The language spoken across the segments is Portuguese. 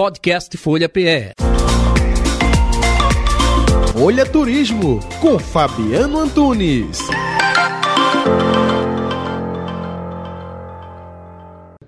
Podcast Folha PE. Folha Turismo com Fabiano Antunes.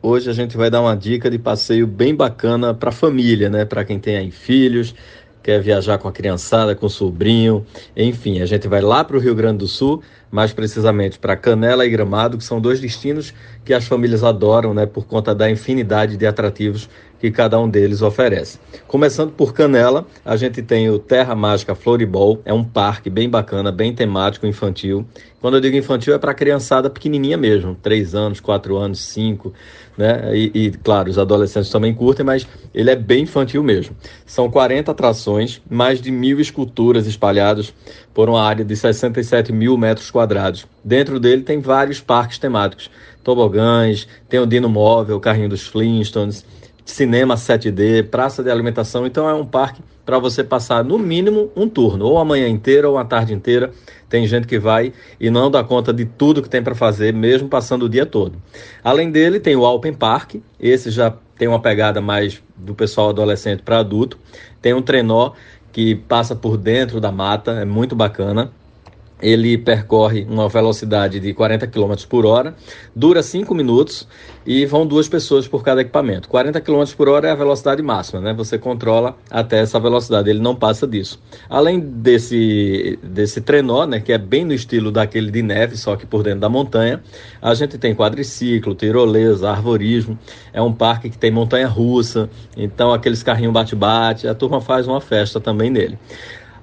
Hoje a gente vai dar uma dica de passeio bem bacana para família, né? Para quem tem aí filhos, quer viajar com a criançada, com o sobrinho, enfim, a gente vai lá para o Rio Grande do Sul, mais precisamente para Canela e Gramado, que são dois destinos que as famílias adoram, né, por conta da infinidade de atrativos que cada um deles oferece. Começando por Canela, a gente tem o Terra Mágica Floribol, é um parque bem bacana, bem temático, infantil. Quando eu digo infantil é para criançada pequenininha mesmo, 3 anos, 4 anos, 5, né? E, e, claro, os adolescentes também curtem, mas ele é bem infantil mesmo. São 40 atrações, mais de mil esculturas espalhadas por uma área de 67 mil metros quadrados. Dentro dele tem vários parques temáticos, tobogãs, tem o Dino Móvel, o carrinho dos Flintstones, cinema 7D, praça de alimentação. Então é um parque para você passar no mínimo um turno, ou a manhã inteira ou a tarde inteira. Tem gente que vai e não dá conta de tudo que tem para fazer, mesmo passando o dia todo. Além dele, tem o Alpen Park, esse já tem uma pegada mais do pessoal adolescente para adulto. Tem um trenó que passa por dentro da mata, é muito bacana ele percorre uma velocidade de 40 km por hora, dura 5 minutos e vão duas pessoas por cada equipamento. 40 km por hora é a velocidade máxima, né? Você controla até essa velocidade, ele não passa disso. Além desse, desse trenó, né, que é bem no estilo daquele de neve, só que por dentro da montanha, a gente tem quadriciclo, tirolesa, arvorismo, é um parque que tem montanha russa, então aqueles carrinhos bate-bate, a turma faz uma festa também nele.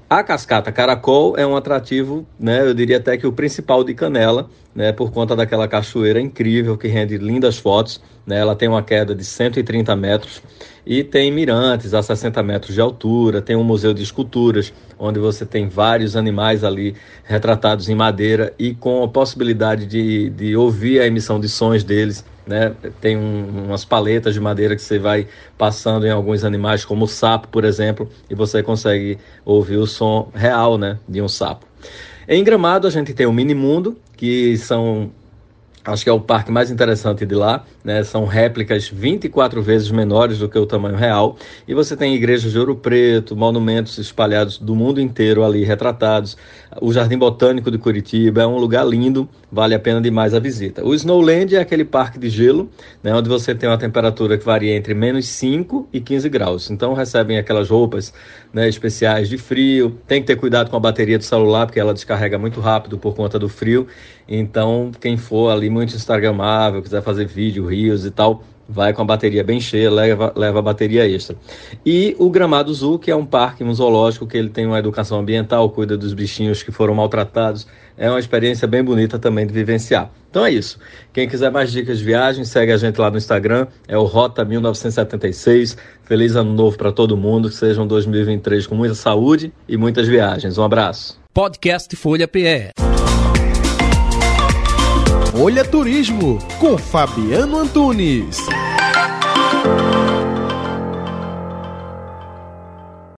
A cascata Caracol é um atrativo, né, eu diria até que o principal de Canela, né, por conta daquela cachoeira incrível que rende lindas fotos. Né, ela tem uma queda de 130 metros e tem mirantes a 60 metros de altura. Tem um museu de esculturas, onde você tem vários animais ali retratados em madeira e com a possibilidade de, de ouvir a emissão de sons deles né? Tem um, umas paletas de madeira que você vai passando em alguns animais, como o sapo, por exemplo, e você consegue ouvir o som real, né, de um sapo. Em Gramado a gente tem o Mini Mundo, que são acho que é o parque mais interessante de lá, né? São réplicas 24 vezes menores do que o tamanho real. E você tem igrejas de ouro preto, monumentos espalhados do mundo inteiro ali retratados. O Jardim Botânico de Curitiba é um lugar lindo, vale a pena demais a visita. O Snowland é aquele parque de gelo, né? Onde você tem uma temperatura que varia entre menos 5 e 15 graus. Então recebem aquelas roupas né, especiais de frio. Tem que ter cuidado com a bateria do celular, porque ela descarrega muito rápido por conta do frio. Então, quem for ali muito instagramável, quiser fazer vídeo, rios e tal, vai com a bateria bem cheia, leva, leva a bateria extra. E o Gramado Zoo, que é um parque, um zoológico, que ele tem uma educação ambiental, cuida dos bichinhos que foram maltratados. É uma experiência bem bonita também de vivenciar. Então é isso. Quem quiser mais dicas de viagem, segue a gente lá no Instagram, é o Rota 1976. Feliz ano novo para todo mundo, que seja um 2023 com muita saúde e muitas viagens. Um abraço. Podcast Folha PE. Folha Turismo com Fabiano Antunes.